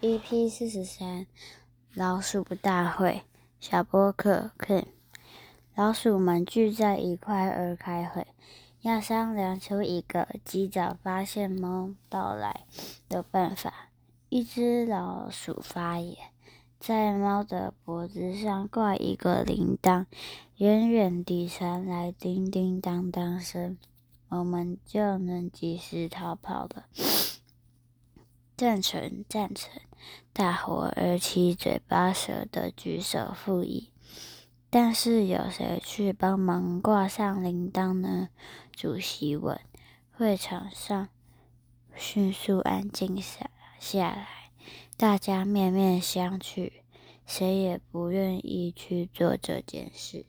EP 四十三，老鼠大会，小波克 Ken，老鼠们聚在一块儿开会，要商量出一个及早发现猫到来的办法。一只老鼠发言，在猫的脖子上挂一个铃铛，远远地传来叮叮当当声，我们就能及时逃跑了。赞成，赞成！大伙儿七嘴八舌的举手附议。但是有谁去帮忙挂上铃铛呢？主席问。会场上迅速安静下下来，大家面面相觑，谁也不愿意去做这件事。